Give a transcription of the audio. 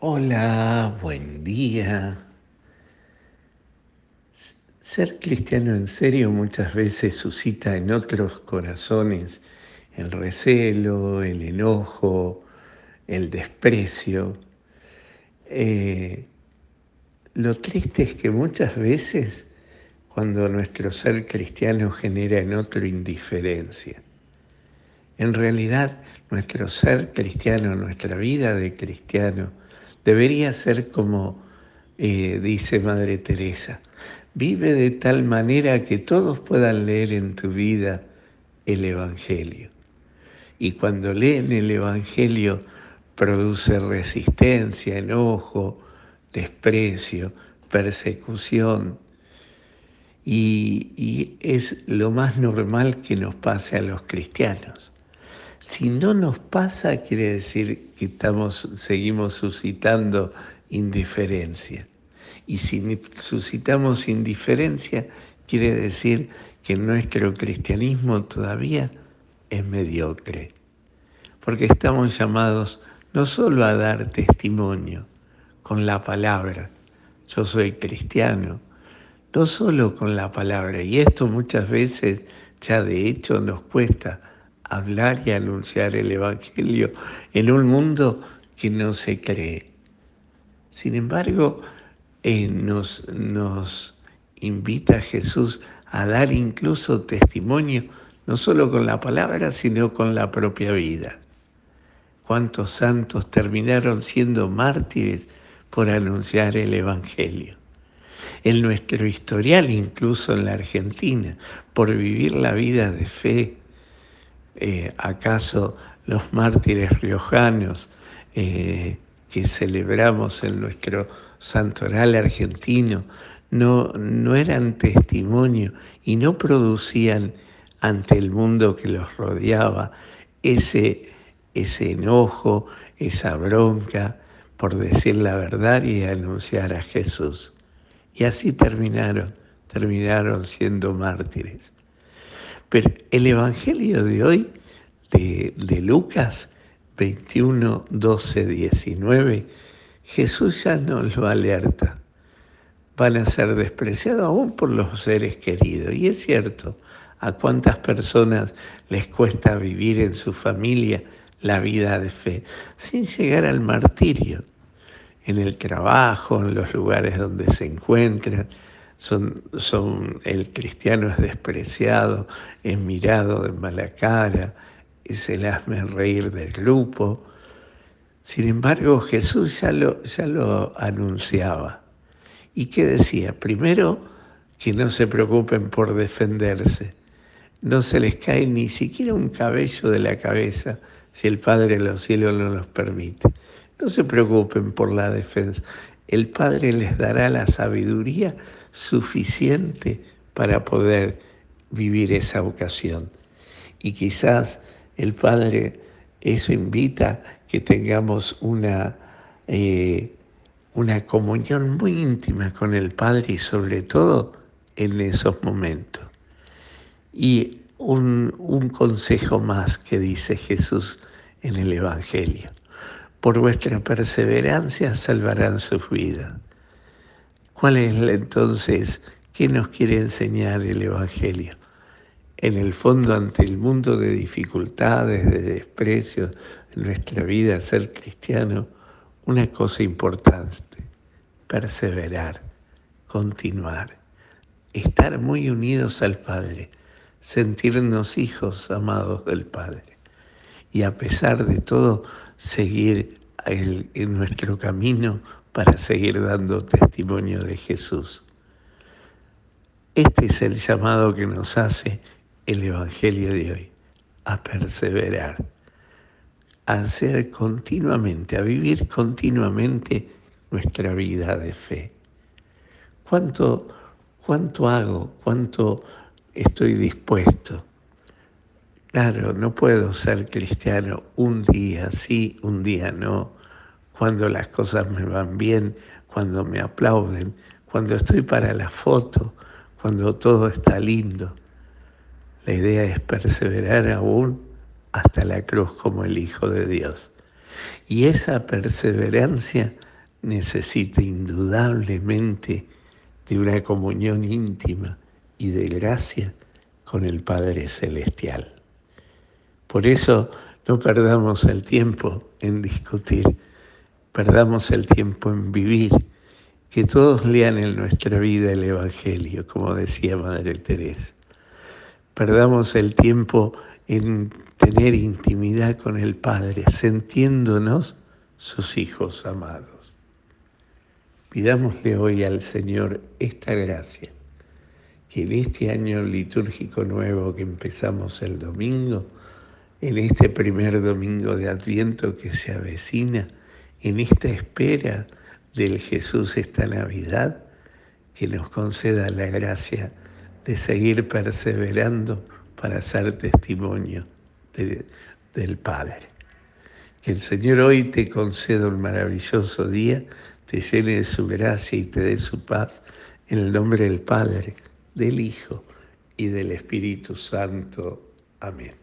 Hola, buen día. Ser cristiano en serio muchas veces suscita en otros corazones el recelo, el enojo, el desprecio. Eh, lo triste es que muchas veces cuando nuestro ser cristiano genera en otro indiferencia. En realidad, nuestro ser cristiano, nuestra vida de cristiano, debería ser como eh, dice Madre Teresa, vive de tal manera que todos puedan leer en tu vida el Evangelio. Y cuando leen el Evangelio produce resistencia, enojo, desprecio, persecución. y es lo más normal que nos pase a los cristianos. Si no nos pasa, quiere decir que estamos, seguimos suscitando indiferencia. Y si suscitamos indiferencia, quiere decir que nuestro cristianismo todavía es mediocre. Porque estamos llamados no solo a dar testimonio con la palabra, yo soy cristiano, no solo con la palabra, y esto muchas veces ya de hecho nos cuesta hablar y anunciar el Evangelio en un mundo que no se cree. Sin embargo, eh, nos, nos invita Jesús a dar incluso testimonio, no solo con la palabra, sino con la propia vida. ¿Cuántos santos terminaron siendo mártires por anunciar el Evangelio? En nuestro historial, incluso en la Argentina, por vivir la vida de fe, eh, acaso los mártires riojanos eh, que celebramos en nuestro santoral argentino no, no eran testimonio y no producían ante el mundo que los rodeaba ese, ese enojo, esa bronca por decir la verdad y anunciar a Jesús. Y así terminaron, terminaron siendo mártires. Pero el Evangelio de hoy, de, Lucas 21, 12, 19, Jesús ya nos lo alerta. Van a ser despreciados aún por los seres queridos. Y es cierto, a cuántas personas les cuesta vivir en su familia la vida de fe, sin llegar al martirio, en el trabajo, en los lugares donde se encuentran, son, son, el cristiano es despreciado, es mirado de mala cara, es el hazme reír del grupo. Sin embargo, Jesús ya lo, ya lo anunciaba. ¿Y qué decía? Primero, que no se preocupen por defenderse. No se les cae ni siquiera un cabello de la cabeza si el Padre de los cielos no los permite. No se preocupen por la defensa el Padre les dará la sabiduría suficiente para poder vivir esa ocasión. Y quizás el Padre eso invita que tengamos una, eh, una comunión muy íntima con el Padre y sobre todo en esos momentos. Y un, un consejo más que dice Jesús en el Evangelio por vuestra perseverancia salvarán sus vidas. ¿Cuál es entonces, qué nos quiere enseñar el Evangelio? En el fondo, ante el mundo de dificultades, de desprecios, en nuestra vida, ser cristiano, una cosa importante, perseverar, continuar, estar muy unidos al Padre, sentirnos hijos amados del Padre. Y a pesar de todo, seguir en nuestro camino para seguir dando testimonio de Jesús. Este es el llamado que nos hace el Evangelio de hoy, a perseverar, a hacer continuamente, a vivir continuamente nuestra vida de fe. ¿Cuánto, cuánto hago? ¿Cuánto estoy dispuesto? Claro, no puedo ser cristiano un día sí, un día no, cuando las cosas me van bien, cuando me aplauden, cuando estoy para la foto, cuando todo está lindo. La idea es perseverar aún hasta la cruz como el Hijo de Dios. Y esa perseverancia necesita indudablemente de una comunión íntima y de gracia con el Padre Celestial. Por eso no perdamos el tiempo en discutir, perdamos el tiempo en vivir, que todos lean en nuestra vida el Evangelio, como decía Madre Teresa. Perdamos el tiempo en tener intimidad con el Padre, sintiéndonos sus hijos amados. Pidámosle hoy al Señor esta gracia, que en este año litúrgico nuevo que empezamos el domingo, en este primer domingo de Adviento que se avecina, en esta espera del Jesús esta Navidad, que nos conceda la gracia de seguir perseverando para ser testimonio del Padre. Que el Señor hoy te conceda un maravilloso día, te llene de su gracia y te dé su paz, en el nombre del Padre, del Hijo y del Espíritu Santo. Amén.